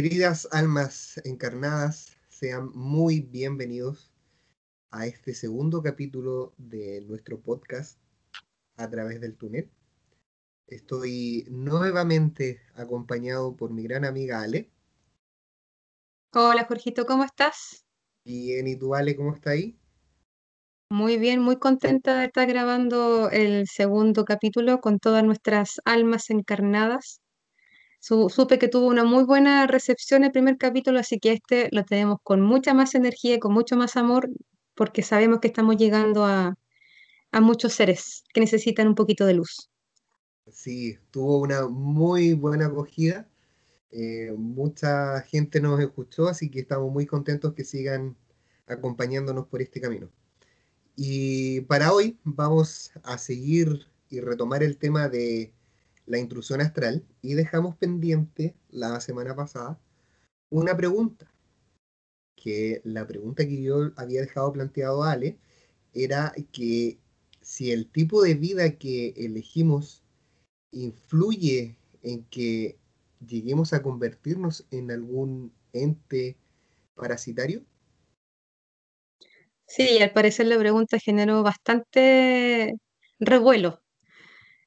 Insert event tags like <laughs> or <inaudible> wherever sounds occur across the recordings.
Queridas almas encarnadas, sean muy bienvenidos a este segundo capítulo de nuestro podcast a través del túnel. Estoy nuevamente acompañado por mi gran amiga Ale. Hola Jorgito, ¿cómo estás? Bien, ¿y tú Ale, cómo está ahí? Muy bien, muy contenta de estar grabando el segundo capítulo con todas nuestras almas encarnadas. Supe que tuvo una muy buena recepción el primer capítulo, así que este lo tenemos con mucha más energía y con mucho más amor, porque sabemos que estamos llegando a, a muchos seres que necesitan un poquito de luz. Sí, tuvo una muy buena acogida. Eh, mucha gente nos escuchó, así que estamos muy contentos que sigan acompañándonos por este camino. Y para hoy vamos a seguir y retomar el tema de la intrusión astral y dejamos pendiente la semana pasada una pregunta, que la pregunta que yo había dejado planteado a Ale era que si el tipo de vida que elegimos influye en que lleguemos a convertirnos en algún ente parasitario. Sí, al parecer la pregunta generó bastante revuelo.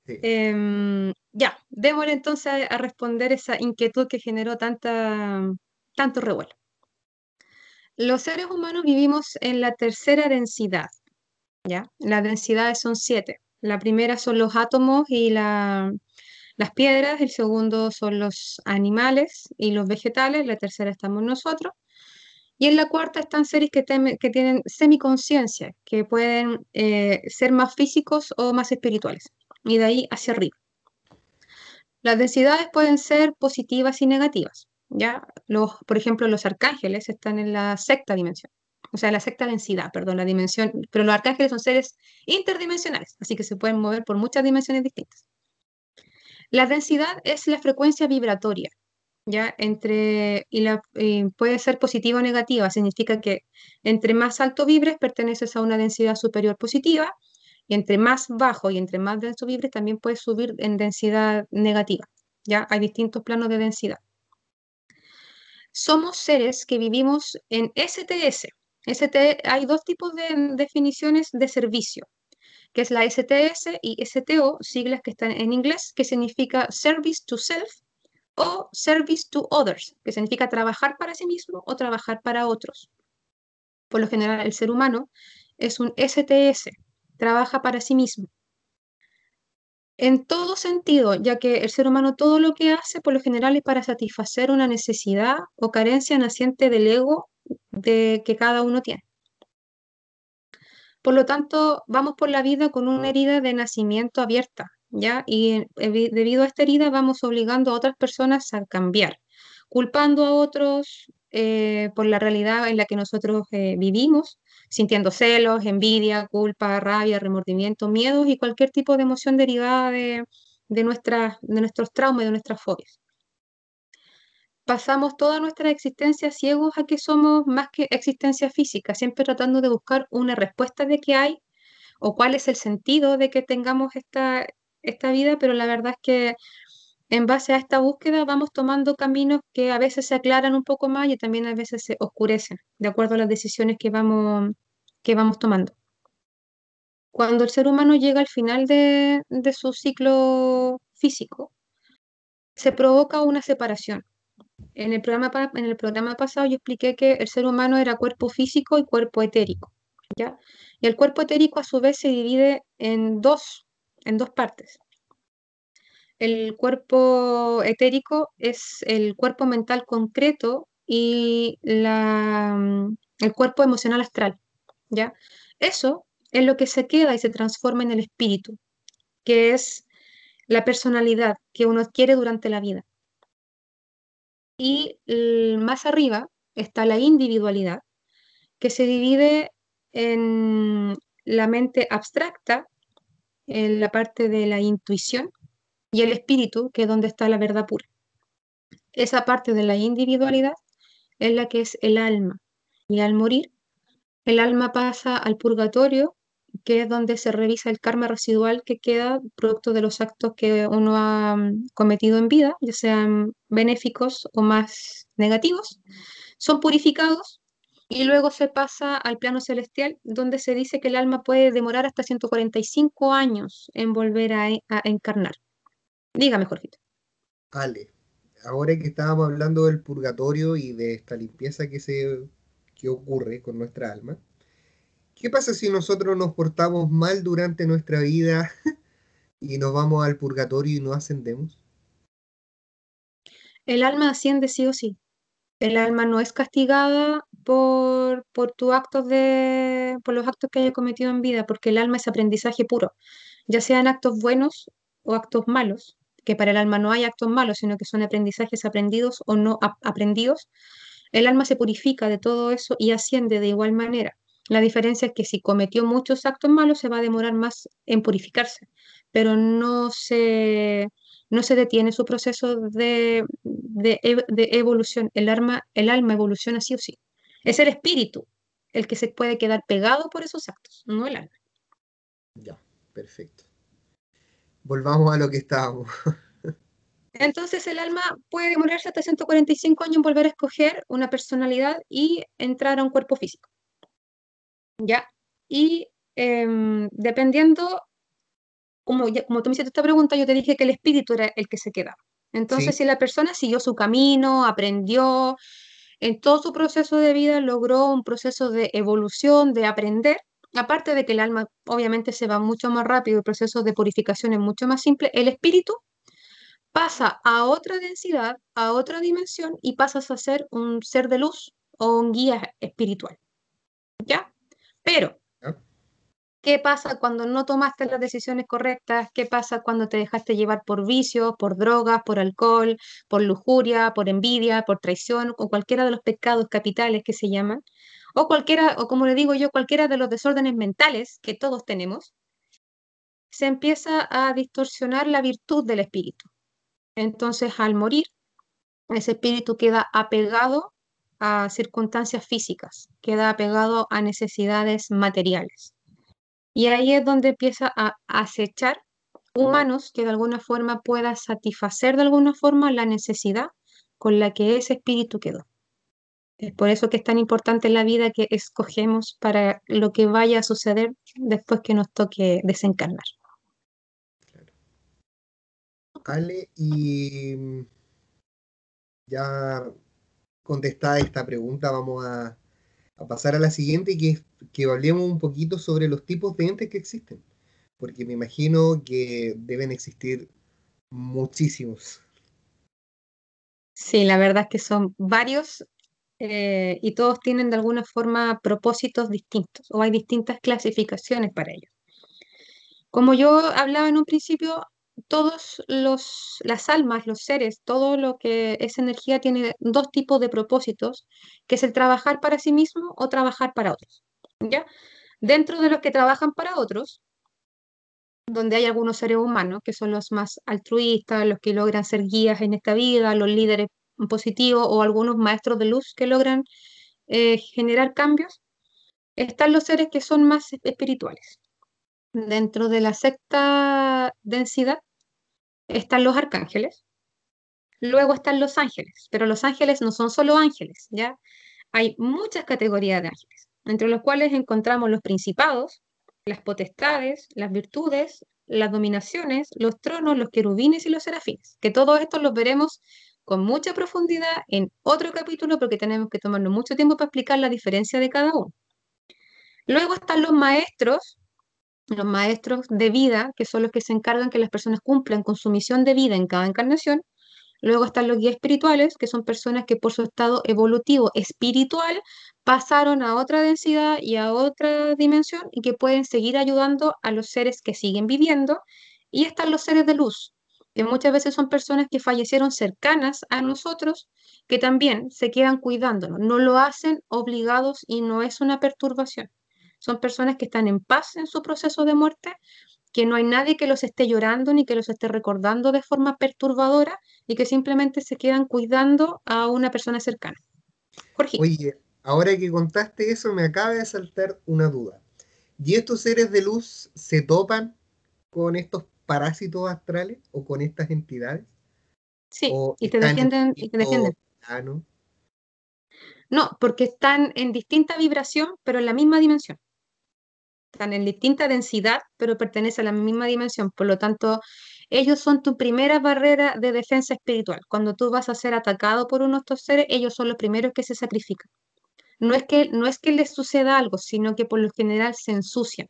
Em, ya, démosle entonces a, responder esa inquietud que generó tanta, tanto revuelo. Los seres humanos vivimos en la tercera densidad, ¿ya? Las densidades son siete. La primera son los átomos y las piedras, el segundo son los animales y los vegetales, la tercera estamos nosotros, y en la cuarta están seres que, tienen semiconciencia, que pueden eh, ser más físicos o más espirituales, y de ahí hacia arriba. Las densidades pueden ser positivas y negativas. ¿ya? Los, por ejemplo, los arcángeles están en la sexta dimensión, o sea, la sexta densidad, perdón, la dimensión, pero los arcángeles son seres interdimensionales, así que se pueden mover por muchas dimensiones distintas. La densidad es la frecuencia vibratoria ¿ya? Entre, y, la, puede ser positiva o negativa, significa que entre más alto vibres perteneces a una densidad superior positiva, y entre más bajo y entre más denso vibres también puedes subir en densidad negativa, ¿ya? Hay distintos planos de densidad. Somos seres que vivimos en STS. ST, hay dos tipos de definiciones de servicio, que es la STS y STO, siglas que están en inglés, que significa Service to Self o service to others, que significa trabajar para sí mismo o trabajar para otros. Por lo general, el ser humano es un STS, trabaja para sí mismo. En todo sentido, ya que el ser humano todo lo que hace por lo general es para satisfacer una necesidad o carencia naciente del ego de que cada uno tiene. Por lo tanto, vamos por la vida con una herida de nacimiento abierta, ¿ya? Y debido a esta herida vamos obligando a otras personas a cambiar, culpando a otros eh, por la realidad en la que nosotros eh, vivimos, sintiendo celos, envidia, culpa, rabia, remordimiento, miedos y cualquier tipo de emoción derivada de, de, de nuestros traumas y de nuestras fobias. Pasamos toda nuestra existencia ciegos a que somos más que existencia física, siempre tratando de buscar una respuesta de qué hay o cuál es el sentido de que tengamos esta, esta vida, pero la verdad es que en base a esta búsqueda vamos tomando caminos que a veces se aclaran un poco más y también a veces se oscurecen, de acuerdo a las decisiones que vamos, que vamos tomando. Cuando el ser humano llega al final de, su ciclo físico, se provoca una separación. En el, programa, en el programa pasado yo expliqué que el ser humano era cuerpo físico y cuerpo etérico. ¿ya? Y el cuerpo etérico a su vez se divide en dos en dos partes. El cuerpo etérico es el cuerpo mental concreto y mm, el cuerpo emocional astral. ¿ya? Eso es lo que se queda y se transforma en el espíritu, que es la personalidad que uno adquiere durante la vida. Y más arriba está la individualidad, que se divide en la mente abstracta en la parte de la intuición y el espíritu, que es donde está la verdad pura. Esa parte de la individualidad es la que es el alma. Y al morir, el alma pasa al purgatorio que es donde se revisa el karma residual que queda producto de los actos que uno ha mm, cometido en vida, ya sean benéficos o más negativos, son purificados y luego se pasa al plano celestial, donde se dice que el alma puede demorar hasta 145 años en volver a, encarnar. Dígame, Jorgito. Ale, ahora que estábamos hablando del purgatorio y de esta limpieza que, se, que ocurre con nuestra alma, ¿qué pasa si nosotros nos portamos mal durante nuestra vida <laughs> y nos vamos al purgatorio y no ascendemos? El alma asciende sí o sí. El alma no es castigada por, por tus actos de, por los actos que haya cometido en vida, porque el alma es aprendizaje puro, ya sean actos buenos o actos malos, que para el alma no hay actos malos, sino que son aprendizajes aprendidos o no aprendidos, el alma se purifica de todo eso y asciende de igual manera. La diferencia es que si cometió muchos actos malos se va a demorar más en purificarse, pero no se, no se detiene su proceso de, de, evolución. El alma, el alma evoluciona sí o sí. Es el espíritu el que se puede quedar pegado por esos actos, no el alma. Ya, perfecto. Volvamos a lo que estábamos. Entonces el alma puede demorarse hasta 145 años en volver a escoger una personalidad y entrar a un cuerpo físico. ¿Ya? Y em, dependiendo como, como tú me hiciste esta pregunta, yo te dije que el espíritu era el que se quedaba. Entonces, si la persona siguió su camino, aprendió, en todo su proceso de vida logró un proceso de evolución, de aprender, aparte de que el alma obviamente se va mucho más rápido, el proceso de purificación es mucho más simple, el espíritu pasa a otra densidad, a otra dimensión y pasas a ser un ser de luz o un guía espiritual. ¿Ya? Pero ¿Qué pasa cuando no tomaste las decisiones correctas? ¿Qué pasa cuando te dejaste llevar por vicios, por drogas, por alcohol, por lujuria, por envidia, por traición o cualquiera de los pecados capitales que se llaman? O cualquiera, o como le digo yo, cualquiera de los desórdenes mentales que todos tenemos, se empieza a distorsionar la virtud del espíritu. Entonces, al morir, ese espíritu queda apegado a circunstancias físicas, queda apegado a necesidades materiales. Y ahí es donde empieza a acechar humanos que de alguna forma pueda satisfacer de alguna forma la necesidad con la que ese espíritu quedó. Es por eso que es tan importante la vida que escogemos para lo que vaya a suceder después que nos toque desencarnar. Ale, y mm, ya contestada esta pregunta, vamos a a pasar a la siguiente, que es que hablemos un poquito sobre los tipos de entes que existen, porque me imagino que deben existir muchísimos. Sí, la verdad es que son varios eh, y todos tienen de alguna forma propósitos distintos o hay distintas clasificaciones para ellos. Como yo hablaba en un principio, todos los, las almas, los seres, todo lo que es energía tiene dos tipos de propósitos, que es el trabajar para sí mismo o trabajar para otros. ¿ya? Dentro de los que trabajan para otros, donde hay algunos seres humanos que son los más altruistas, los que logran ser guías en esta vida, los líderes positivos o algunos maestros de luz que logran eh, generar cambios, están los seres que son más espirituales. Dentro de la sexta densidad están los arcángeles, luego están los ángeles, pero los ángeles no son solo ángeles, ¿ya? Hay muchas categorías de ángeles, entre los cuales encontramos los principados, las potestades, las virtudes, las dominaciones, los tronos, los querubines y los serafines, que todos estos los veremos con mucha profundidad en otro capítulo porque tenemos que tomarnos mucho tiempo para explicar la diferencia de cada uno. Luego están los maestros, los maestros de vida, que son los que se encargan que las personas cumplan con su misión de vida en cada encarnación. Luego están los guías espirituales, que son personas que por su estado evolutivo espiritual pasaron a otra densidad y a otra dimensión y que pueden seguir ayudando a los seres que siguen viviendo. Y están los seres de luz, que muchas veces son personas que fallecieron cercanas a nosotros, que también se quedan cuidándonos. No lo hacen obligados y no es una perturbación. Son personas que están en paz en su proceso de muerte, que no hay nadie que los esté llorando ni que los esté recordando de forma perturbadora y que simplemente se quedan cuidando a una persona cercana. Jorge. Oye, ahora que contaste eso me acaba de saltar una duda. ¿Y estos seres de luz se topan con estos parásitos astrales o con estas entidades? Sí, y te defienden. Y te defienden. No, porque están en distinta vibración, pero en la misma dimensión. Están en distinta densidad, pero pertenecen a la misma dimensión. Por lo tanto, ellos son tu primera barrera de defensa espiritual. Cuando tú vas a ser atacado por uno de estos seres, ellos son los primeros que se sacrifican. No es que, no es que les suceda algo, sino que por lo general se ensucian.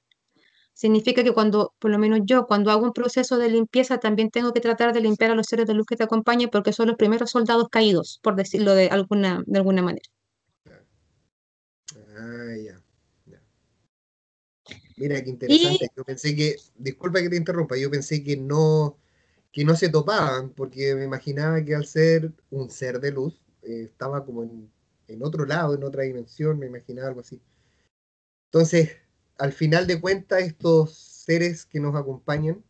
Significa que cuando, por lo menos yo, cuando hago un proceso de limpieza, también tengo que tratar de limpiar a los seres de luz que te acompañen porque son los primeros soldados caídos, por decirlo de alguna, de alguna manera. Ah, ya. Mira, qué interesante. Yo pensé que, disculpa que te interrumpa, yo pensé que no, que no se topaban, porque me imaginaba que al ser un ser de luz, eh, estaba como en, en, otro lado, en otra dimensión, me imaginaba algo así. Entonces, al final de cuentas, estos seres que nos acompañan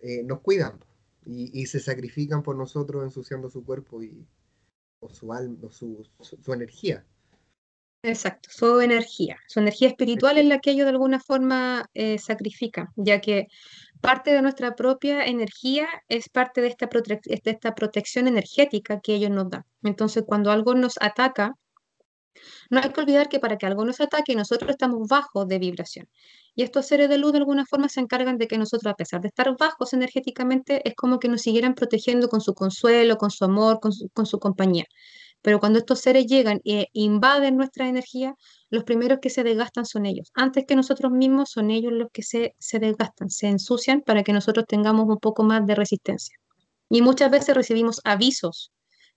eh, nos cuidan y, se sacrifican por nosotros ensuciando su cuerpo y, o su alma, o su, su energía. Exacto, su energía, su energía espiritual es la que ellos de alguna forma eh, sacrifican, ya que parte de nuestra propia energía es parte de esta, de esta protección energética que ellos nos dan. Entonces, cuando algo nos ataca, no hay que olvidar que para que algo nos ataque, nosotros estamos bajos de vibración. Y estos seres de luz de alguna forma se encargan de que nosotros, a pesar de estar bajos energéticamente, es como que nos siguieran protegiendo con su consuelo, con su amor, con su compañía. Pero cuando estos seres llegan e invaden nuestra energía, los primeros que se desgastan son ellos. Antes que nosotros mismos, son ellos los que se, se desgastan, se ensucian para que nosotros tengamos un poco más de resistencia. Y muchas veces recibimos avisos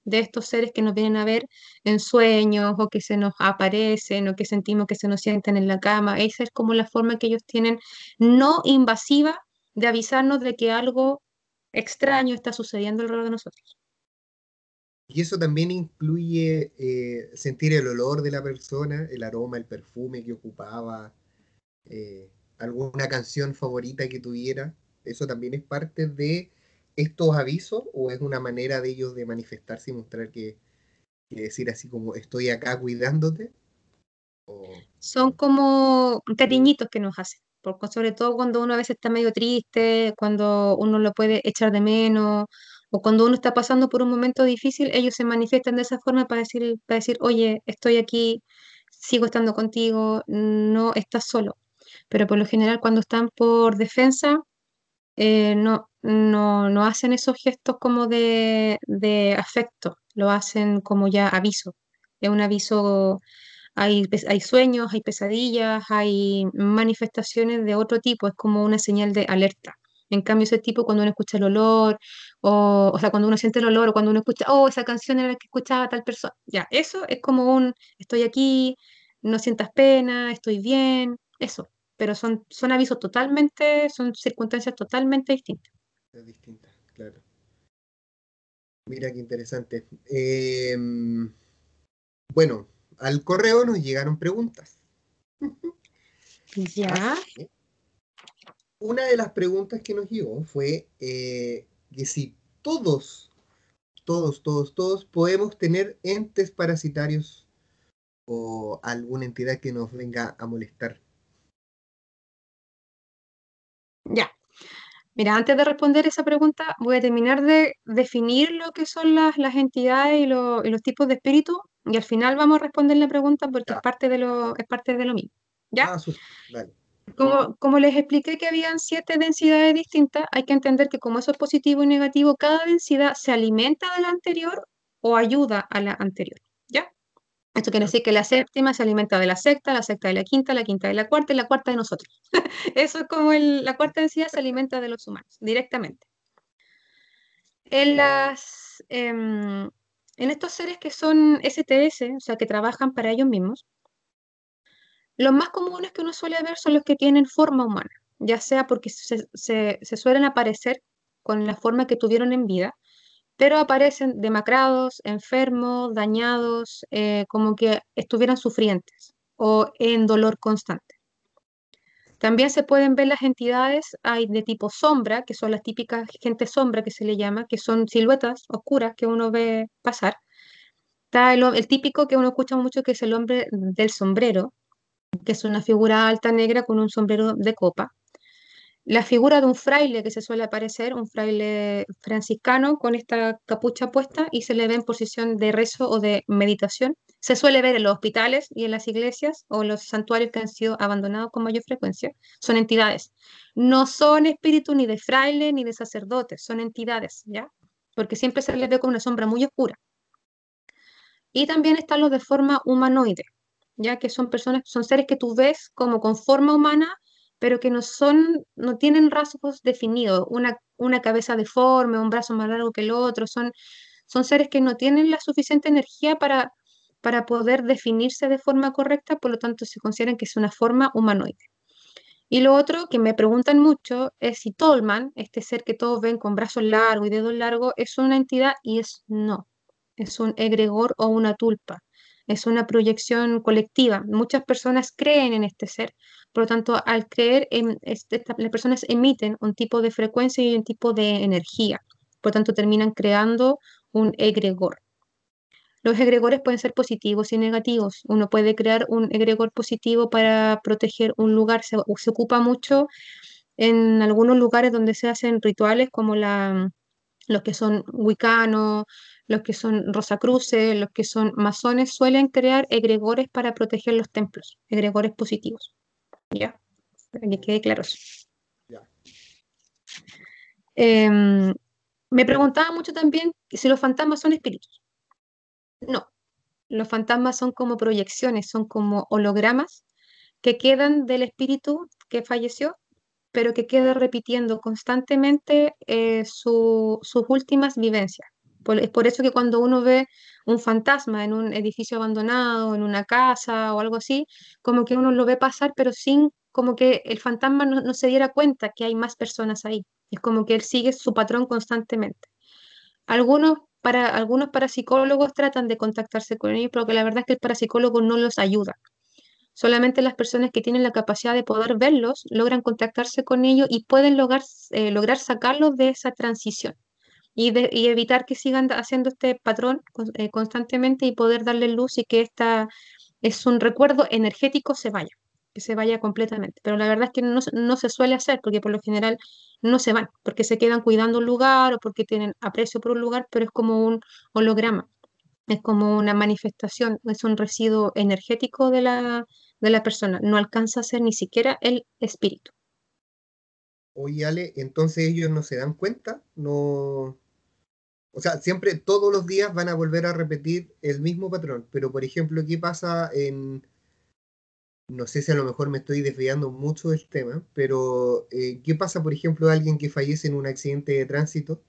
de estos seres que nos vienen a ver en sueños o que se nos aparecen o que sentimos que se nos sienten en la cama. Esa es como la forma que ellos tienen no invasiva de avisarnos de que algo extraño está sucediendo alrededor de nosotros. Y eso también incluye eh, sentir el olor de la persona, el aroma, el perfume que ocupaba, eh, alguna canción favorita que tuviera. ¿Eso también es parte de estos avisos o es una manera de ellos de manifestarse y mostrar que, decir así como estoy acá cuidándote? Son como cariñitos que nos hacen, porque sobre todo cuando uno a veces está medio triste, cuando uno lo puede echar de menos o cuando uno está pasando por un momento difícil, ellos se manifiestan de esa forma para decir, para decir, oye, estoy aquí, sigo estando contigo, no estás solo. Pero por lo general cuando están por defensa, eh, no, no, no, hacen esos gestos como de, afecto, lo hacen como ya aviso. Es un aviso, hay, hay sueños, hay pesadillas, hay manifestaciones de otro tipo, es como una señal de alerta. En cambio, ese tipo, cuando uno escucha el olor, o, o sea, cuando uno siente el olor, o cuando uno escucha, oh, esa canción era la que escuchaba tal persona, ya, eso es como un, estoy aquí, no sientas pena, estoy bien, eso. Pero son, son avisos totalmente, son circunstancias totalmente distintas. Distintas, claro. Mira qué interesante. Em, bueno, al correo nos llegaron preguntas. Ya una de las preguntas que nos llegó fue eh, que si todos, todos, todos, todos podemos tener entes parasitarios o alguna entidad que nos venga a molestar. Ya. Mira, antes de responder esa pregunta, voy a terminar de definir lo que son las, las entidades y, los tipos de espíritu, y al final vamos a responder la pregunta porque es parte, de lo, es parte de lo mismo. ¿Ya? Ah, dale. Como, les expliqué que habían siete densidades distintas, hay que entender que como eso es positivo y negativo, cada densidad se alimenta de la anterior o ayuda a la anterior. ¿Ya? Esto quiere decir que la séptima se alimenta de la sexta, la sexta de la quinta, la quinta de la cuarta y la cuarta de nosotros. <laughs> eso es como la cuarta densidad se alimenta de los humanos directamente. En, las, em, en estos seres que son STS, o sea, que trabajan para ellos mismos, los más comunes que uno suele ver son los que tienen forma humana, ya sea porque se, suelen aparecer con la forma que tuvieron en vida, pero aparecen demacrados, enfermos, dañados, eh, como que estuvieran sufrientes o en dolor constante. También se pueden ver las entidades hay de tipo sombra, que son las típicas gente sombra que se le llama, que son siluetas oscuras que uno ve pasar. Está el típico que uno escucha mucho, que es el hombre del sombrero, que es una figura alta negra con un sombrero de copa. La figura de un fraile que se suele aparecer, un fraile franciscano con esta capucha puesta y se le ve en posición de rezo o de meditación. Se suele ver en los hospitales y en las iglesias o los santuarios que han sido abandonados con mayor frecuencia. Son entidades. No son espíritus ni de fraile ni de sacerdotes, son entidades, ¿ya? Porque siempre se les ve con una sombra muy oscura. Y también están los de forma humanoide, ya que son personas, son seres que tú ves como con forma humana, pero que no son, no tienen rasgos definidos, una, una cabeza deforme, un brazo más largo que el otro, son, son seres que no tienen la suficiente energía para, para poder definirse de forma correcta, por lo tanto se consideran que es una forma humanoide. Y lo otro que me preguntan mucho es si Tolman, este ser que todos ven con brazos largos y dedos largos, es una entidad y es no, es un egregor o una tulpa es una proyección colectiva. Muchas personas creen en este ser, por lo tanto, al creer, en este, las personas emiten un tipo de frecuencia y un tipo de energía, por lo tanto, terminan creando un egregor. Los egregores pueden ser positivos y negativos. Uno puede crear un egregor positivo para proteger un lugar. Se, ocupa mucho en algunos lugares donde se hacen rituales como la, los que son wicanos, los que son rosacruces, los que son masones, suelen crear egregores para proteger los templos, egregores positivos. ¿Ya? Para que quede claro em, me preguntaba mucho también si los fantasmas son espíritus. No, los fantasmas son como proyecciones, son como hologramas que quedan del espíritu que falleció, pero que queda repitiendo constantemente eh, sus últimas vivencias es por eso que cuando uno ve un fantasma en un edificio abandonado, en una casa o algo así, como que uno lo ve pasar, pero sin como que el fantasma no, se diera cuenta que hay más personas ahí. Es como que él sigue su patrón constantemente. Algunos, para, algunos parapsicólogos tratan de contactarse con ellos, pero que la verdad es que el parapsicólogo no los ayuda. Solamente las personas que tienen la capacidad de poder verlos logran contactarse con ellos y pueden lograr, eh, lograr sacarlos de esa transición y, evitar que sigan haciendo este patrón eh, constantemente y poder darle luz y que esta es un recuerdo energético se vaya, que se vaya completamente. Pero la verdad es que no, no se suele hacer porque por lo general no se van, porque se quedan cuidando un lugar o porque tienen aprecio por un lugar, pero es como un holograma, es como una manifestación, es un residuo energético de la, de la persona, no alcanza a ser ni siquiera el espíritu. Oye, Ale, entonces ellos no se dan cuenta, no, o sea, siempre, todos los días van a volver a repetir el mismo patrón. Pero, por ejemplo, ¿qué pasa en... No sé si a lo mejor me estoy desviando mucho del tema, pero eh, ¿qué pasa, por ejemplo, alguien que fallece en un accidente de tránsito?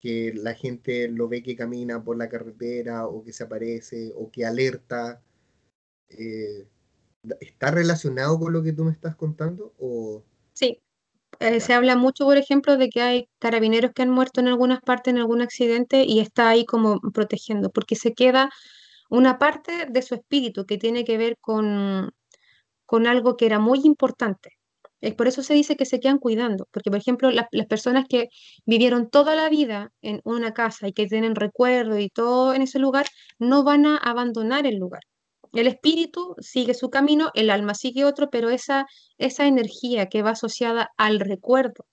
Que la gente lo ve que camina por la carretera o que se aparece o que alerta. Eh, ¿Está relacionado con lo que tú me estás contando? O... Eh, se habla mucho, por ejemplo, de que hay carabineros que han muerto en algunas partes en algún accidente y está ahí como protegiendo, porque se queda una parte de su espíritu que tiene que ver con, con algo que era muy importante. Es por eso se dice que se quedan cuidando, porque por ejemplo las personas que vivieron toda la vida en una casa y que tienen recuerdo y todo en ese lugar, no van a abandonar el lugar. El espíritu sigue su camino, el alma sigue otro, pero esa, esa energía que va asociada al recuerdo,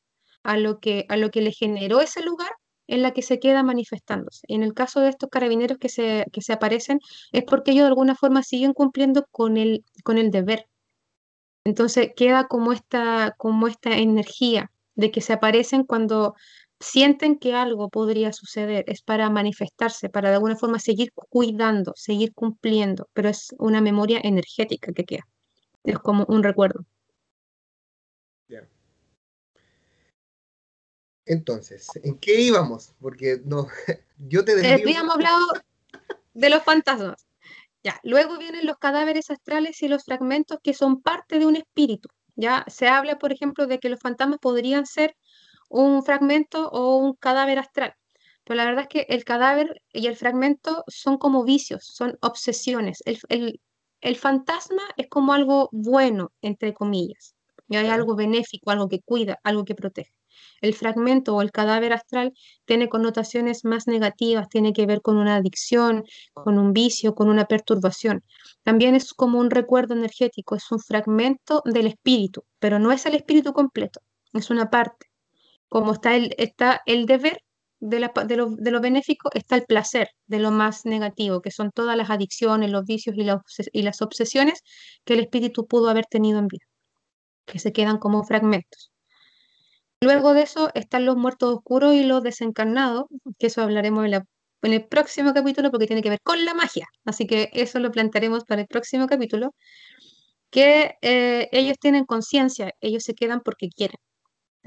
a lo, que, a lo que le generó ese lugar, es la que se queda manifestándose. En el caso de estos carabineros que se, que se aparecen, es porque ellos de alguna forma siguen cumpliendo con el, con el deber. Entonces queda como esta, como esta energía de que se aparecen cuando sienten que algo podría suceder, es para manifestarse, para de alguna forma seguir cuidando, seguir cumpliendo, pero es una memoria energética que queda. Es como un recuerdo. Entonces, ¿en qué íbamos? Porque no, <laughs> yo te decía. Habíamos hablado de los fantasmas. Ya, luego vienen los cadáveres astrales y los fragmentos que son parte de un espíritu. Ya se habla, por ejemplo, de que los fantasmas podrían ser un fragmento o un cadáver astral. Pero la verdad es que el cadáver y el fragmento son como vicios, son obsesiones. El, fantasma es como algo bueno, entre comillas. Y hay algo benéfico, algo que cuida, algo que protege. el fragmento o el cadáver astral tiene connotaciones más negativas, tiene que ver con una adicción, con un vicio, con una perturbación. También es como un recuerdo energético, es un fragmento del espíritu, pero no es el espíritu completo, es una parte. Como está el, deber, de, lo, benéfico está el placer, de lo más negativo, que son todas las adicciones, los vicios y, las obsesiones que el espíritu pudo haber tenido en vida, que se quedan como fragmentos. Luego de eso están los muertos oscuros y los desencarnados, que eso hablaremos en, en el próximo capítulo porque tiene que ver con la magia. Así que eso lo plantearemos para el próximo capítulo, que eh, ellos tienen conciencia, ellos se quedan porque quieren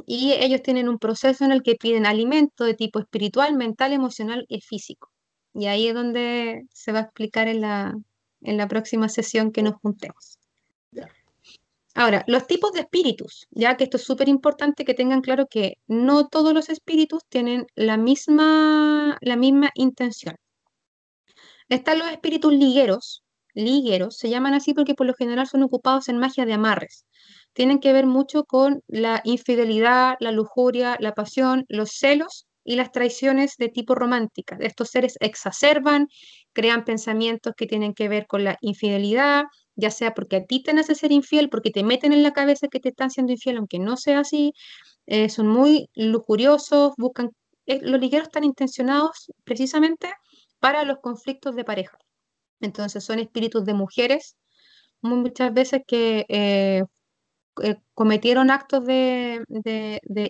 y ellos tienen un proceso en el que piden alimento de tipo espiritual, mental, emocional y físico. Y ahí es donde se va a explicar en la, en la próxima sesión que nos juntemos. Ahora, los tipos de espíritus, ya que esto es súper importante que tengan claro que no todos los espíritus tienen la misma, la misma intención. Están los espíritus ligueros, ligueros, se llaman así porque por lo general son ocupados en magia de amarres tienen que ver mucho con la infidelidad, la lujuria, la pasión, los celos y las traiciones de tipo romántica. Estos seres exacerban, crean pensamientos que tienen que ver con la infidelidad, ya sea porque a ti te nace ser infiel, porque te meten en la cabeza que te están siendo infiel, aunque no sea así, eh, son muy lujuriosos, buscan, eh, los ligueros están intencionados precisamente para los conflictos de pareja. Entonces son espíritus de mujeres, muchas veces que eh, eh, cometieron actos de,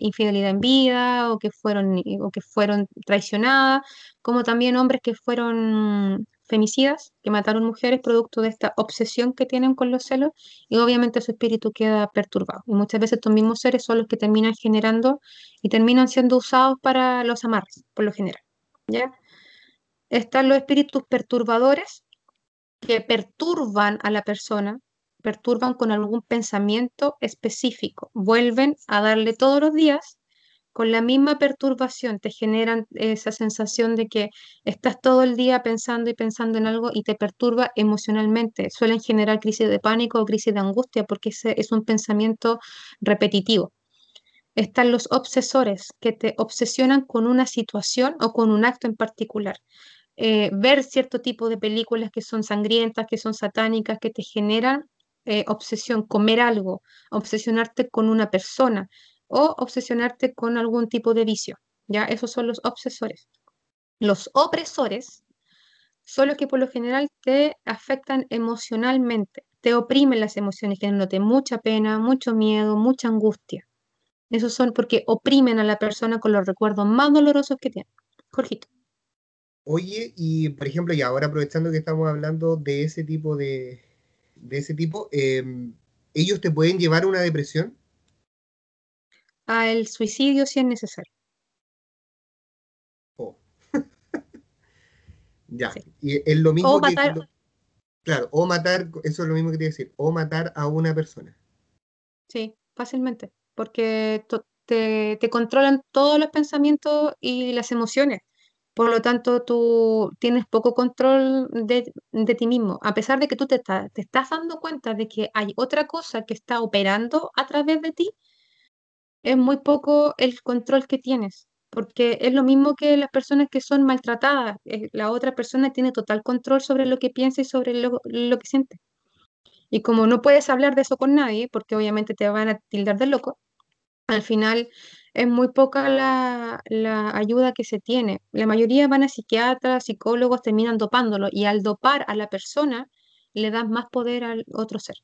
infidelidad en vida o que fueron, o que fueron traicionadas, como también hombres que fueron femicidas, que mataron mujeres producto de esta obsesión que tienen con los celos y obviamente su espíritu queda perturbado. Y muchas veces estos mismos seres son los que terminan generando y terminan siendo usados para los amarres, por lo general. ¿ya? Están los espíritus perturbadores que perturban a la persona perturban con algún pensamiento específico, vuelven a darle todos los días con la misma perturbación, te generan esa sensación de que estás todo el día pensando y pensando en algo y te perturba emocionalmente. Suelen generar crisis de pánico o crisis de angustia porque ese es un pensamiento repetitivo. Están los obsesores que te obsesionan con una situación o con un acto en particular. Eh, ver cierto tipo de películas que son sangrientas, que son satánicas, que te generan eh, obsesión, comer algo, obsesionarte con una persona o obsesionarte con algún tipo de vicio. ¿ya? Esos son los obsesores. Los opresores son los que por lo general te afectan emocionalmente, te oprimen las emociones, generándote mucha pena, mucho miedo, mucha angustia. Esos son porque oprimen a la persona con los recuerdos más dolorosos que tiene. Jorgito. Oye, y por ejemplo, y ahora aprovechando que estamos hablando de ese tipo de, de ese tipo, em, ¿ellos te pueden llevar a una depresión? A el suicidio si es necesario. Oh. <laughs> ya, y es lo mismo o matar, claro, o matar, eso es lo mismo que te decir, o matar a una persona. Sí, fácilmente, porque te, te controlan todos los pensamientos y las emociones. Por lo tanto, tú tienes poco control de, ti mismo, a pesar de que tú te, te, estás dando cuenta de que hay otra cosa que está operando a través de ti, es muy poco el control que tienes, porque es lo mismo que las personas que son maltratadas, eh, la otra persona tiene total control sobre lo que piensa y sobre lo, lo que siente. Y como no puedes hablar de eso con nadie, porque obviamente te van a tildar de loco, al final es muy poca la, ayuda que se tiene. La mayoría van a psiquiatras, psicólogos, terminan dopándolo y al dopar a la persona le das más poder al otro ser.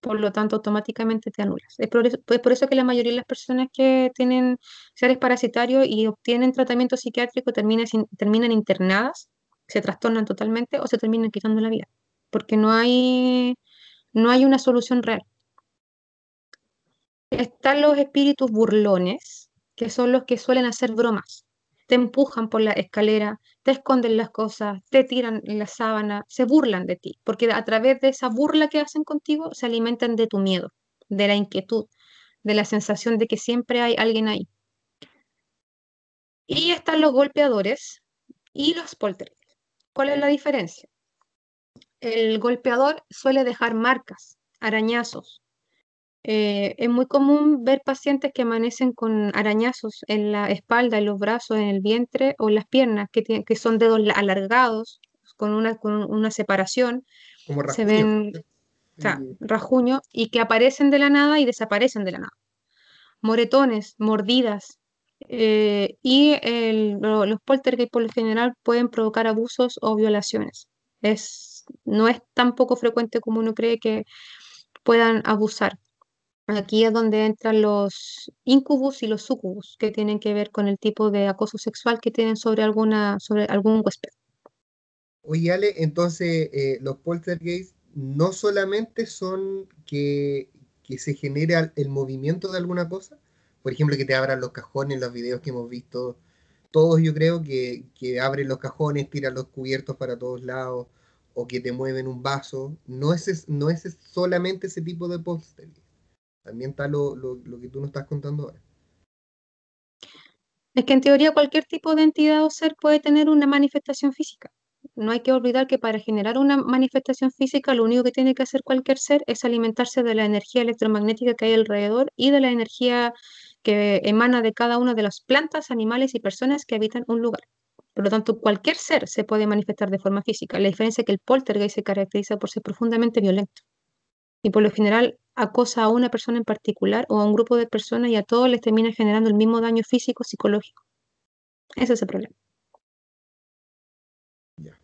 Por lo tanto, automáticamente te anulas. Es por, eso, por eso que la mayoría de las personas que tienen seres parasitarios y obtienen tratamiento psiquiátrico terminan, terminan internadas, se trastornan totalmente o se terminan quitando la vida. Porque no hay, no hay una solución real. Están los espíritus burlones, que son los que suelen hacer bromas. Te empujan por la escalera, te esconden las cosas, te tiran la sábana, se burlan de ti, porque a través de esa burla que hacen contigo se alimentan de tu miedo, de la inquietud, de la sensación de que siempre hay alguien ahí. Y están los golpeadores y los poltergeist. ¿Cuál es la diferencia? El golpeador suele dejar marcas, arañazos, Eh, es muy común ver pacientes que amanecen con arañazos en la espalda, en los brazos, en el vientre o en las piernas, que, que son dedos alargados, con una, con una separación. Como se ven rajuño y que aparecen de la nada y desaparecen de la nada. Moretones, mordidas. Eh, y los poltergeist por lo general pueden provocar abusos o violaciones. Es, no es tan poco frecuente como uno cree que puedan abusar. Aquí es donde entran los incubus y los sucubus, que tienen que ver con el tipo de acoso sexual que tienen sobre, alguna, sobre algún huésped. Oye, Ale, entonces eh, los poltergeists no solamente son que, se genera el movimiento de alguna cosa, por ejemplo, que te abran los cajones, los videos que hemos visto, todos yo creo que, que abren los cajones, tiran los cubiertos para todos lados, o que te mueven un vaso, no es, no es solamente ese tipo de poltergeist. También está lo, lo, que tú nos estás contando ahora. Es que en teoría cualquier tipo de entidad o ser puede tener una manifestación física. No hay que olvidar que para generar una manifestación física lo único que tiene que hacer cualquier ser es alimentarse de la energía electromagnética que hay alrededor y de la energía que emana de cada una de las plantas, animales y personas que habitan un lugar. Por lo tanto, cualquier ser se puede manifestar de forma física. La diferencia es que el poltergeist se caracteriza por ser profundamente violento y por lo general acosa a una persona en particular o a un grupo de personas y a todos les termina generando el mismo daño físico psicológico. Ese es el problema. Ya,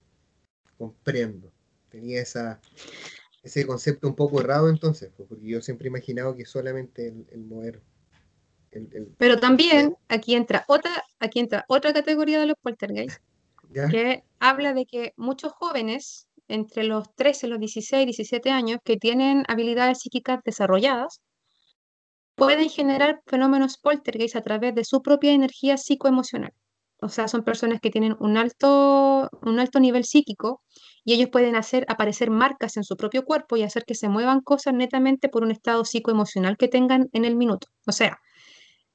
comprendo. Tenía esa, ese concepto un poco errado entonces, pues, porque yo siempre he imaginado que solamente el, mover. Pero también aquí entra otra, aquí entra otra categoría de los poltergeist que habla de que muchos jóvenes entre los 13, los 16, 17 años que tienen habilidades psíquicas desarrolladas, pueden generar fenómenos poltergeist a través de su propia energía psicoemocional. O sea, son personas que tienen un alto, un alto nivel psíquico y ellos pueden hacer aparecer marcas en su propio cuerpo y hacer que se muevan cosas netamente por un estado psicoemocional que tengan en el minuto. O sea,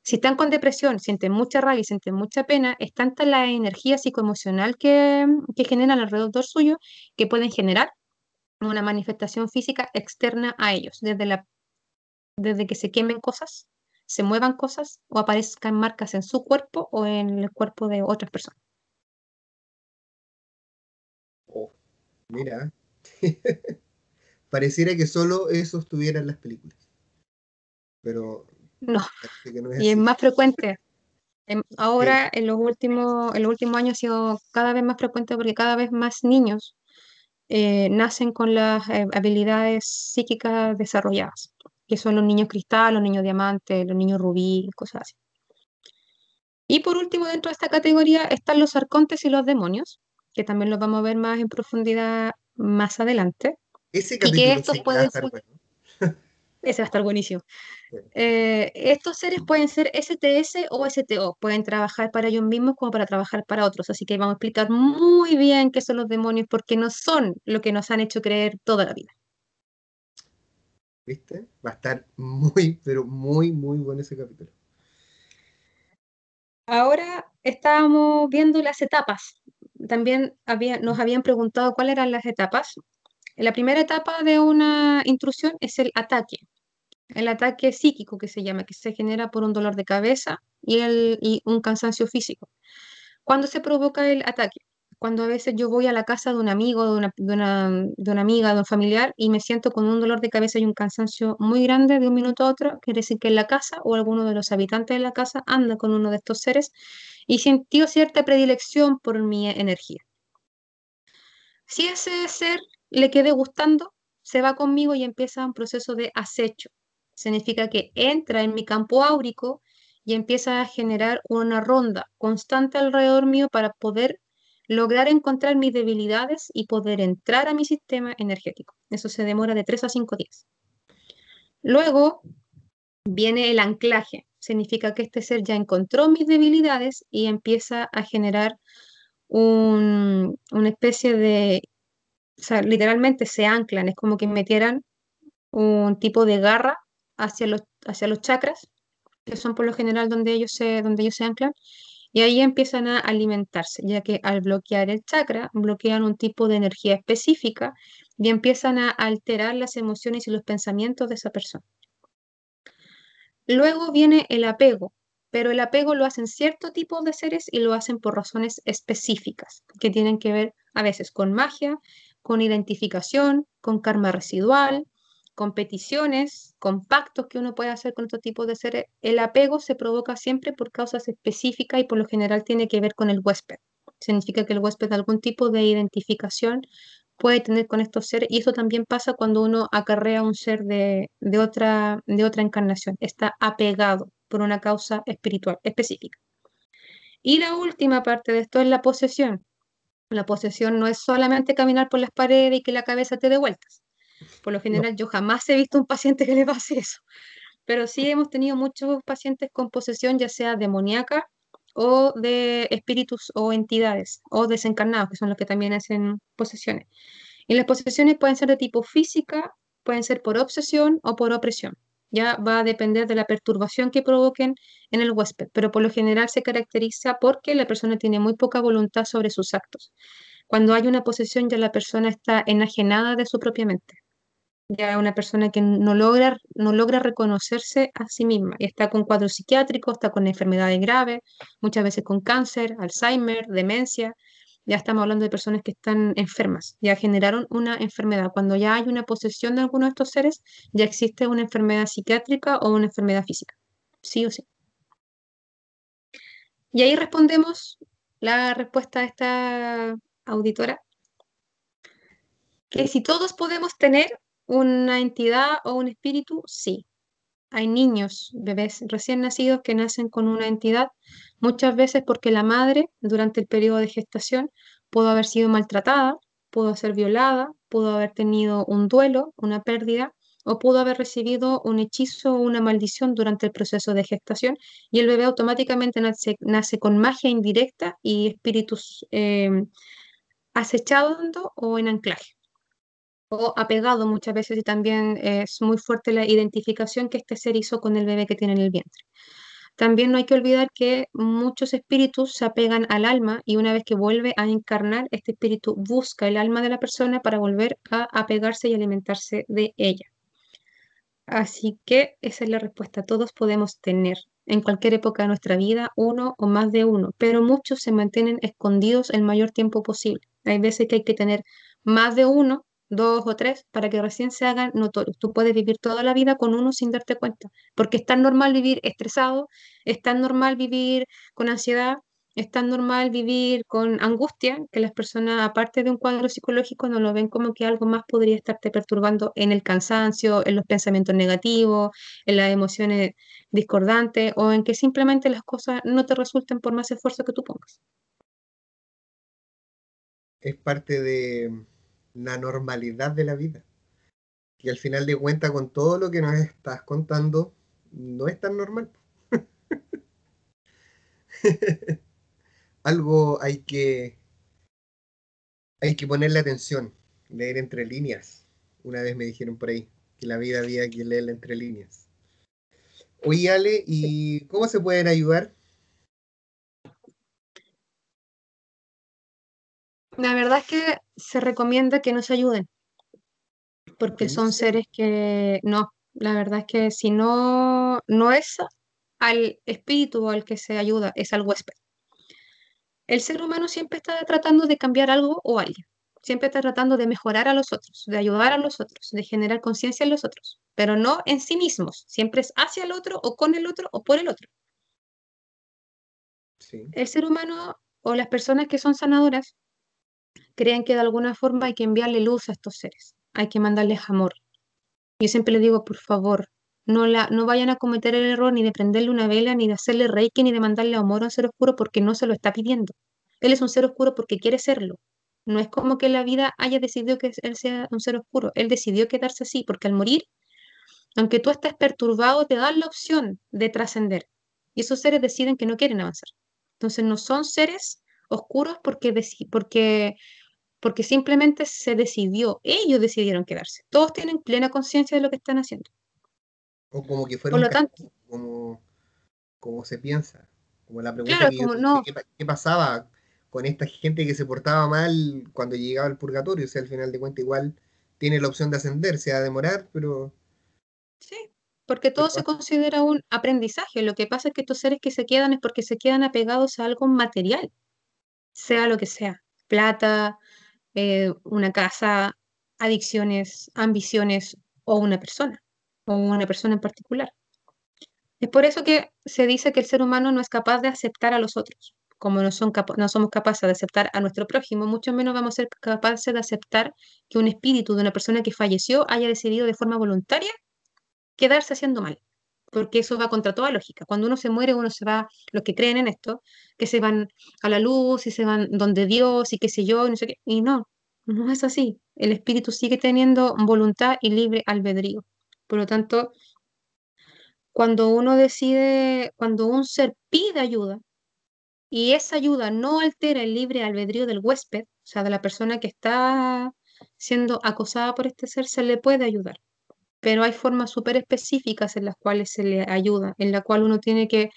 si están con depresión, sienten mucha rabia y sienten mucha pena, es tanta la energía psicoemocional que, generan alrededor suyo que pueden generar una manifestación física externa a ellos, desde que se quemen cosas, se muevan cosas o aparezcan marcas en su cuerpo o en el cuerpo de otras personas. Oh, mira, <laughs> pareciera que solo eso estuviera en las películas. Pero no, y es más frecuente. Ahora, en los últimos, en los últimos años ha sido cada vez más frecuente porque cada vez más niños eh, nacen con las eh, habilidades psíquicas desarrolladas, que son los niños cristal, los niños diamante, los niños rubí, cosas así. Y por último, dentro de esta categoría están los arcontes y los demonios, que también los vamos a ver más en profundidad más adelante. Ese y que estos pueden ser... <laughs> Ese va a estar buenísimo. Eh, estos seres pueden ser STS o STO, pueden trabajar para ellos mismos como para trabajar para otros, así que vamos a explicar muy bien qué son los demonios porque no son lo que nos han hecho creer toda la vida. ¿Viste? Va a estar muy, pero muy, muy bueno ese capítulo. Ahora estábamos viendo las etapas. También había, nos habían preguntado cuáles eran las etapas. La primera etapa de una intrusión es el ataque el ataque psíquico que se llama, que se genera por un dolor de cabeza y, el, y un cansancio físico. ¿Cuándo se provoca el ataque? Cuando a veces yo voy a la casa de un amigo, de una, de una, de una amiga, de un familiar y me siento con un dolor de cabeza y un cansancio muy grande de un minuto a otro, quiere decir que en la casa o alguno de los habitantes de la casa anda con uno de estos seres y sintió cierta predilección por mi energía. Si ese ser le quede gustando, se va conmigo y empieza un proceso de acecho significa que entra en mi campo áurico y empieza a generar una ronda constante alrededor mío para poder lograr encontrar mis debilidades y poder entrar a mi sistema energético. Eso se demora de 3 a 5 días. Luego viene el anclaje. Significa que este ser ya encontró mis debilidades y empieza a generar una especie de, o sea, literalmente se anclan, es como que metieran un tipo de garra hacia los, hacia los chakras, que son por lo general donde ellos, se, donde ellos se anclan, y ahí empiezan a alimentarse, ya que al bloquear el chakra, bloquean un tipo de energía específica y empiezan a alterar las emociones y los pensamientos de esa persona. Luego viene el apego, pero el apego lo hacen cierto tipo de seres y lo hacen por razones específicas, que tienen que ver a veces con magia, con identificación, con karma residual, con peticiones, con pactos que uno puede hacer con otro tipo de seres. El apego se provoca siempre por causas específicas y por lo general tiene que ver con el huésped. Significa que el huésped algún tipo de identificación puede tener con estos seres y eso también pasa cuando uno acarrea un ser de, otra, de otra encarnación. Está apegado por una causa espiritual específica. Y la última parte de esto es la posesión. La posesión no es solamente caminar por las paredes y que la cabeza te dé vueltas. Por lo general, yo jamás he visto un paciente que le pase eso. Pero sí hemos tenido muchos pacientes con posesión, ya sea demoníaca o de espíritus o entidades o desencarnados, que son los que también hacen posesiones. Y las posesiones pueden ser de tipo física, pueden ser por obsesión o por opresión. Ya va a depender de la perturbación que provoquen en el huésped, pero por lo general se caracteriza porque la persona tiene muy poca voluntad sobre sus actos. Cuando hay una posesión ya la persona está enajenada de su propia mente ya una persona que no logra, no logra reconocerse a sí misma está con cuadros psiquiátricos, está con enfermedades graves, muchas veces con cáncer, Alzheimer, demencia. Ya estamos hablando de personas que están enfermas, ya generaron una enfermedad. Cuando ya hay una posesión de alguno de estos seres, ya existe una enfermedad psiquiátrica o una enfermedad física, sí o sí. Y ahí respondemos la respuesta de esta auditora, que si todos podemos tener una entidad o un espíritu, sí. Hay niños, bebés recién nacidos que nacen con una entidad, muchas veces porque la madre durante el periodo de gestación pudo haber sido maltratada, pudo ser violada, pudo haber tenido un duelo, una pérdida, o pudo haber recibido un hechizo o una maldición durante el proceso de gestación y el bebé automáticamente nace, con magia indirecta y espíritus eh, acechando o en anclaje o apegado muchas veces y también es muy fuerte la identificación que este ser hizo con el bebé que tiene en el vientre. También no hay que olvidar que muchos espíritus se apegan al alma y una vez que vuelve a encarnar, este espíritu busca el alma de la persona para volver a apegarse y alimentarse de ella. Así que esa es la respuesta. Todos podemos tener en cualquier época de nuestra vida uno o más de uno, pero muchos se mantienen escondidos el mayor tiempo posible. Hay veces que hay que tener más de uno dos o tres, para que recién se hagan notorios. Tú puedes vivir toda la vida con uno sin darte cuenta, porque es tan normal vivir estresado, es tan normal vivir con ansiedad, es tan normal vivir con angustia, que las personas, aparte de un cuadro psicológico, no lo ven como que algo más podría estarte perturbando en el cansancio, en los pensamientos negativos, en las emociones discordantes o en que simplemente las cosas no te resulten por más esfuerzo que tú pongas. Es parte de, la normalidad de la vida. Y al final de cuentas, con todo lo que nos estás contando, no es tan normal. <laughs> Algo hay que hay que ponerle atención, leer entre líneas. Una vez me dijeron por ahí que la vida había que leerla entre líneas. Oye, Ale, ¿y cómo se pueden ayudar? La verdad es que se recomienda que no se ayuden, porque son seres que no, la verdad es que si no, no es al espíritu al que se ayuda, es al huésped. El ser humano siempre está tratando de cambiar algo o alguien, siempre está tratando de mejorar a los otros, de ayudar a los otros, de generar conciencia en los otros, pero no en sí mismos, siempre es hacia el otro o con el otro o por el otro. El ser humano o las personas que son sanadoras creen que de alguna forma hay que enviarle luz a estos seres, hay que mandarles amor. Yo siempre les digo, por favor, no, la, no vayan a cometer el error ni de prenderle una vela, ni de hacerle reiki, ni de mandarle amor a un ser oscuro porque no se lo está pidiendo. Él es un ser oscuro porque quiere serlo. No es como que la vida haya decidido que él sea un ser oscuro. Él decidió quedarse así porque al morir, aunque tú estés perturbado, te dan la opción de trascender. Y esos seres deciden que no quieren avanzar. Entonces no son seres oscuros porque, porque porque simplemente se decidió, ellos decidieron quedarse. Todos tienen plena conciencia de lo que están haciendo. O como que fueron como, como se piensa. Como la pregunta que ¿qué, pasaba con esta gente que se portaba mal cuando llegaba al purgatorio? O sea, al final de cuentas igual tiene la opción de ascender, se va a demorar, pero... Sí, porque todo se considera un aprendizaje. Lo que pasa es que estos seres que se quedan es porque se quedan apegados a algo material, sea lo que sea, plata, eh, una casa, adicciones, ambiciones o una persona, o una persona en particular. Es por eso que se dice que el ser humano no es capaz de aceptar a los otros. Como no, son no somos capaces de aceptar a nuestro prójimo, mucho menos vamos a ser capaces de aceptar que un espíritu de una persona que falleció haya decidido de forma voluntaria quedarse haciendo mal, porque eso va contra toda lógica. Cuando uno se muere, uno se va, los que creen en esto, que se van a la luz y se van donde Dios y qué sé yo, y no sé qué, y no, no es así. El espíritu sigue teniendo voluntad y libre albedrío. Por lo tanto, cuando uno decide, cuando un ser pide ayuda y esa ayuda no altera el libre albedrío del huésped, o sea, de la persona que está siendo acosada por este ser, se le puede ayudar. Pero hay formas súper específicas en las cuales se le ayuda, en la cual uno tiene que,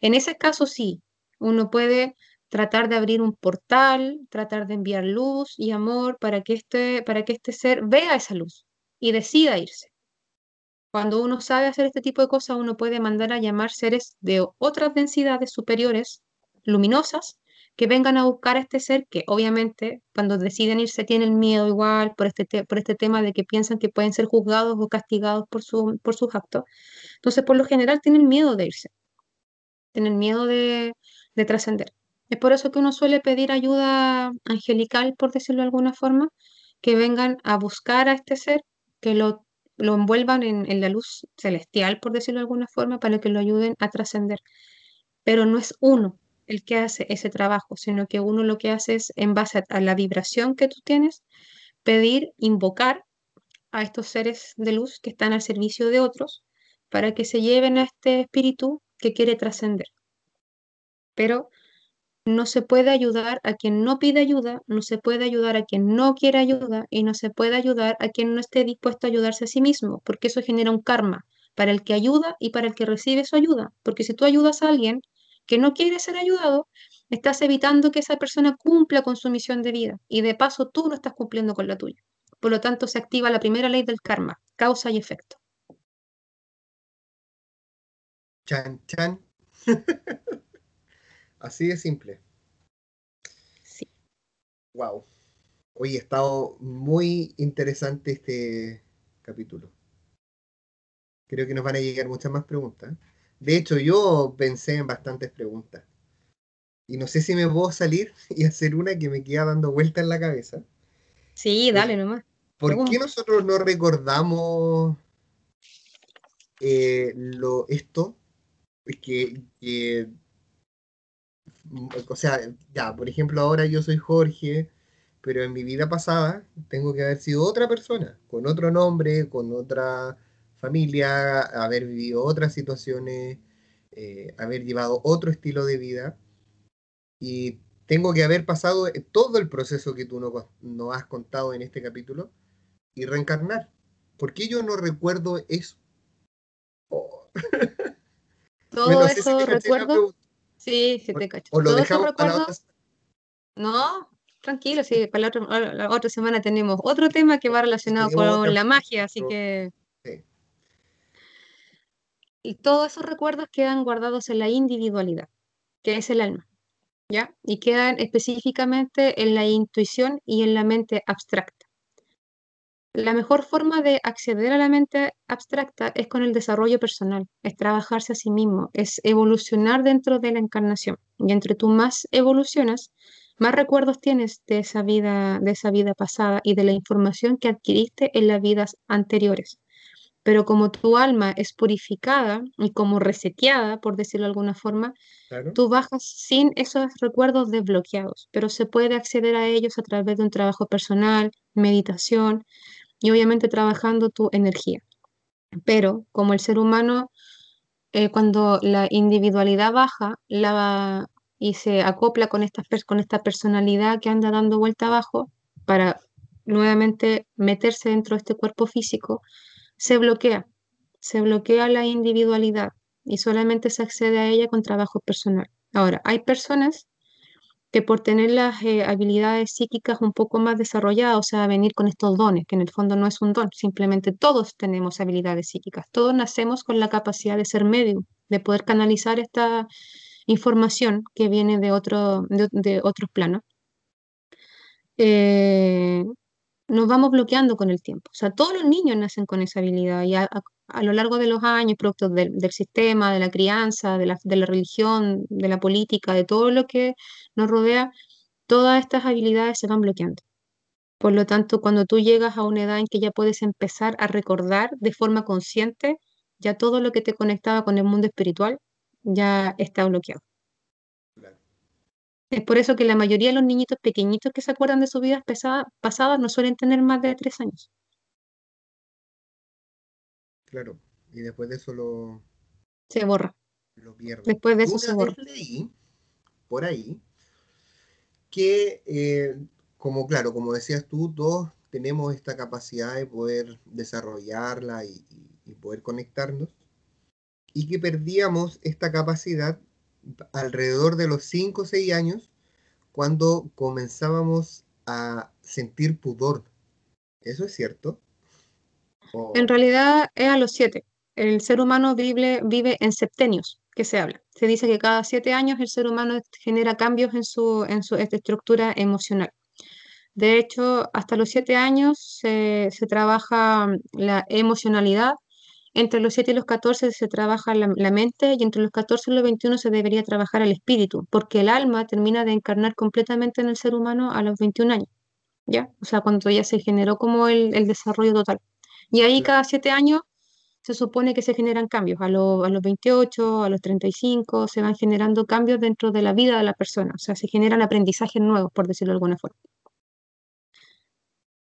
en ese caso sí, uno puede tratar de abrir un portal, tratar de enviar luz y amor para que este, para que este ser vea esa luz y decida irse. Cuando uno sabe hacer este tipo de cosas, uno puede mandar a llamar seres de otras densidades superiores, luminosas, que vengan a buscar a este ser que obviamente cuando deciden irse tienen miedo igual por este, por este tema de que piensan que pueden ser juzgados o castigados por, su, por sus actos. Entonces, por lo general, tienen miedo de irse, tienen miedo de, de trascender. Es por eso que uno suele pedir ayuda angelical, por decirlo de alguna forma, que vengan a buscar a este ser, que lo lo envuelvan en, la luz celestial, por decirlo de alguna forma, para que lo ayuden a trascender. Pero no es uno el que hace ese trabajo, sino que uno lo que hace es, en base a, la vibración que tú tienes, pedir, invocar a estos seres de luz que están al servicio de otros para que se lleven a este espíritu que quiere trascender. Pero no se puede ayudar a quien no pide ayuda, no se puede ayudar a quien no quiere ayuda y no se puede ayudar a quien no esté dispuesto a ayudarse a sí mismo, porque eso genera un karma para el que ayuda y para el que recibe su ayuda. Porque si tú ayudas a alguien que no quiere ser ayudado, estás evitando que esa persona cumpla con su misión de vida y de paso tú no estás cumpliendo con la tuya. Por lo tanto, se activa la primera ley del karma, causa y efecto. Chan, chan. <laughs> Así de simple. Sí. Wow. Hoy ha estado muy interesante este capítulo. Creo que nos van a llegar muchas más preguntas. De hecho, yo pensé en bastantes preguntas. Y no sé si me puedo salir <laughs> y hacer una que me queda dando vuelta en la cabeza. Sí, dale nomás. ¿Por qué nosotros no recordamos eh, lo, esto? Que, que o sea, ya, por ejemplo, ahora yo soy Jorge, pero en mi vida pasada tengo que haber sido otra persona, con otro nombre, con otra familia, haber vivido otras situaciones, eh, haber llevado otro estilo de vida. Y tengo que haber pasado todo el proceso que tú nos no has contado en este capítulo y reencarnar. ¿Por qué yo no recuerdo eso? Oh. <laughs> Todo eso recuerdo. Sí, se te cacho. O lo dejamos para otra... No, tranquilo, sí, para la otra, semana tenemos otro tema que va relacionado con la magia, así que... Y todos esos recuerdos quedan guardados en la individualidad, que es el alma, ¿ya? Y quedan específicamente en la intuición y en la mente abstracta. La mejor forma de acceder a la mente abstracta es con el desarrollo personal, es trabajarse a sí mismo, es evolucionar dentro de la encarnación. Y entre tú más evolucionas, más recuerdos tienes de esa vida, de esa vida pasada y de la información que adquiriste en las vidas anteriores. Pero como tu alma es purificada y como reseteada, por decirlo de alguna forma, tú bajas sin esos recuerdos desbloqueados, pero se puede acceder a ellos a través de un trabajo personal, meditación, y obviamente trabajando tu energía. Pero como el ser humano, eh, cuando la individualidad baja la, y se acopla con esta, con esta personalidad que anda dando vuelta abajo para nuevamente meterse dentro de este cuerpo físico, se bloquea, se bloquea la individualidad y solamente se accede a ella con trabajo personal. Ahora, hay personas que por tener las eh, habilidades psíquicas un poco más desarrolladas, o sea, venir con estos dones, que en el fondo no es un don, simplemente todos tenemos habilidades psíquicas, todos nacemos con la capacidad de ser medio, de poder canalizar esta información que viene de, otro, de, otros planos. Eh, nos vamos bloqueando con el tiempo. O sea, todos los niños nacen con esa habilidad y a, lo largo de los años, producto del, sistema, de la crianza, de la, de la, religión, de la política, de todo lo que nos rodea, todas estas habilidades se van bloqueando. Por lo tanto, cuando tú llegas a una edad en que ya puedes empezar a recordar de forma consciente, ya todo lo que te conectaba con el mundo espiritual ya está bloqueado. Es por eso que la mayoría de los niñitos pequeñitos que se acuerdan de sus vidas pasadas no suelen tener más de tres años. Claro, y después de eso lo... Se borra. Lo pierde. Después de eso se borra. Leí, por ahí, que, eh, como claro, como decías tú, todos tenemos esta capacidad de poder desarrollarla y, y poder conectarnos, y que perdíamos esta capacidad alrededor de los 5 o 6 años cuando comenzábamos a sentir pudor. ¿Eso es cierto? En realidad es a los 7. El ser humano vive, en septenios, que se habla. Se dice que cada 7 años el ser humano genera cambios en su, en su estructura emocional. De hecho, hasta los 7 años se, se trabaja la emocionalidad, entre los 7 y los 14 se trabaja la, mente y entre los 14 y los 21 se debería trabajar el espíritu, porque el alma termina de encarnar completamente en el ser humano a los 21 años, ¿ya? O sea, cuando ya se generó como el, desarrollo total. Y ahí cada 7 años se supone que se generan cambios. A, a los 28, a los 35, se van generando cambios dentro de la vida de la persona. O sea, se generan aprendizajes nuevos, por decirlo de alguna forma.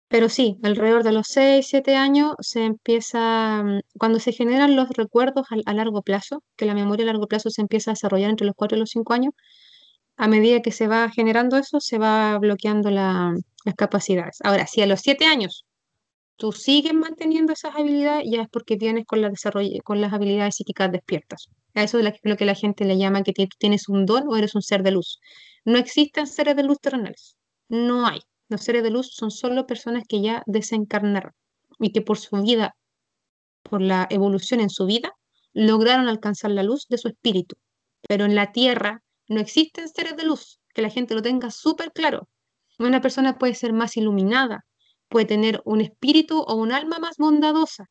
Pero sí, alrededor de los 6, 7 años se empieza, mm, cuando se generan los recuerdos a, largo plazo, que la memoria a largo plazo se empieza a desarrollar entre los 4 y los 5 años, a medida que se va generando eso, se va bloqueando las capacidades. Ahora, si a los 7 años tú sigues manteniendo esas habilidades, ya es porque vienes con, la con las habilidades psíquicas despiertas. A eso es lo que la gente le llama que tienes un don o eres un ser de luz. No existen seres de luz terrenales. No hay. Los seres de luz son solo personas que ya desencarnaron y que por su vida, por la evolución en su vida, lograron alcanzar la luz de su espíritu. Pero en la Tierra no existen seres de luz, que la gente lo tenga súper claro. Una persona puede ser más iluminada, puede tener un espíritu o un alma más bondadosa,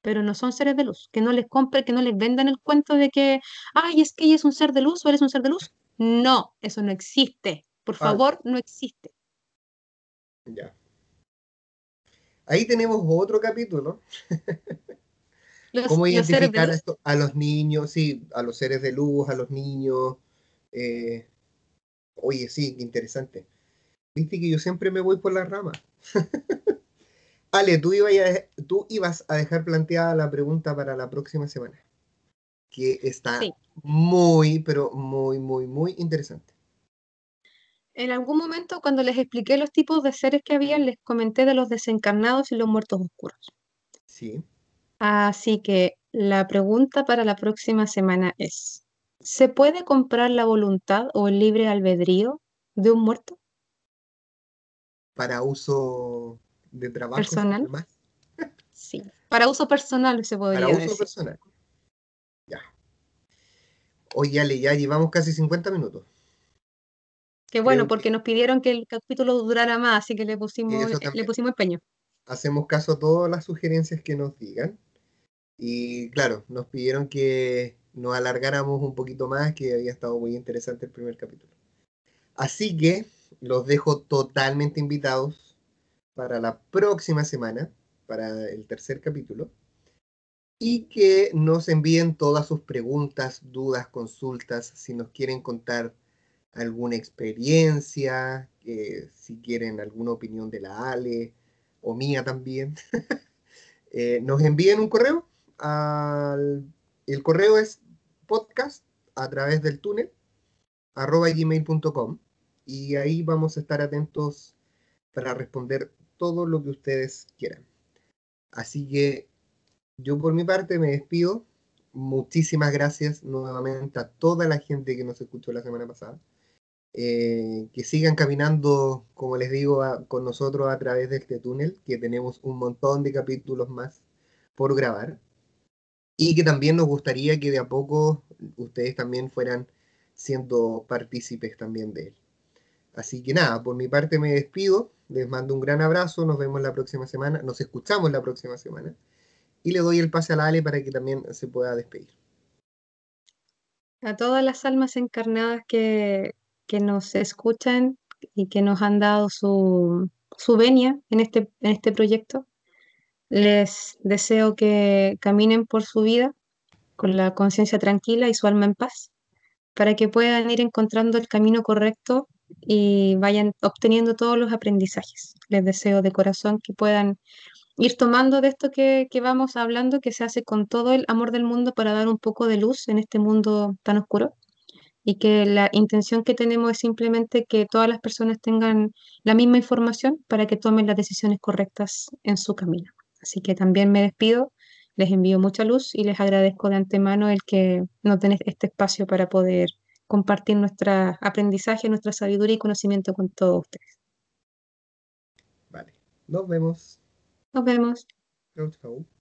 pero no son seres de luz. Que no les compre, que no les vendan el cuento de que, ay, es que ella es un ser de luz o eres un ser de luz. No, eso no existe. Por favor, no existe. Ya. Ahí tenemos otro capítulo. ¿Cómo identificar esto a los niños? Sí, a los seres de luz, a los niños. Eh, oye, sí, interesante. Viste que yo siempre me voy por la rama. <laughs> Ale, tú, ibas a, tú ibas a dejar planteada la pregunta para la próxima semana, que está muy, pero muy, muy, muy interesante. En algún momento, cuando les expliqué los tipos de seres que había, les comenté de los desencarnados y los muertos oscuros. Sí. Así que la pregunta para la próxima semana es, ¿se puede comprar la voluntad o el libre albedrío de un muerto? Para uso de trabajo. Personal. <laughs> sí, para uso personal se podría Para uso personal. Ya. Oye, Ale, ya llevamos casi 50 minutos. Qué bueno, porque nos pidieron que el capítulo durara más, así que le pusimos, le pusimos empeño. Hacemos caso a todas las sugerencias que nos digan. Y claro, nos pidieron que nos alargáramos un poquito más, que había estado muy interesante el primer capítulo. Así que los dejo totalmente invitados para la próxima semana, para el tercer capítulo, y que nos envíen todas sus preguntas, dudas, consultas, si nos quieren contar alguna experiencia, si quieren alguna opinión de la Ale o mía también, <laughs> eh, nos envíen un correo. el correo es podcast a través del túnel arroba gmail.com y ahí vamos a estar atentos para responder todo lo que ustedes quieran. Así que yo por mi parte me despido. Muchísimas gracias nuevamente a toda la gente que nos escuchó la semana pasada. Eh, que sigan caminando, como les digo, con nosotros a través de este túnel, que tenemos un montón de capítulos más por grabar. Y que también nos gustaría que de a poco ustedes también fueran siendo partícipes también de él. Así que nada, por mi parte me despido, les mando un gran abrazo, nos vemos la próxima semana, nos escuchamos la próxima semana y le doy el pase a la Ale para que también se pueda despedir. A todas las almas encarnadas que, que nos escuchan y que nos han dado su, su venia en este, en este proyecto. Les deseo que caminen por su vida con la conciencia tranquila y su alma en paz, para que puedan ir encontrando el camino correcto y vayan obteniendo todos los aprendizajes. Les deseo de corazón que puedan ir tomando de esto que, que, vamos hablando, que se hace con todo el amor del mundo para dar un poco de luz en este mundo tan oscuro y que la intención que tenemos es simplemente que todas las personas tengan la misma información para que tomen las decisiones correctas en su camino. Así que también me despido, les envío mucha luz y les agradezco de antemano el que no tenés este espacio para poder compartir nuestro aprendizaje, nuestra sabiduría y conocimiento con todos ustedes. Vale, nos vemos. Nos vemos. Chau, chau.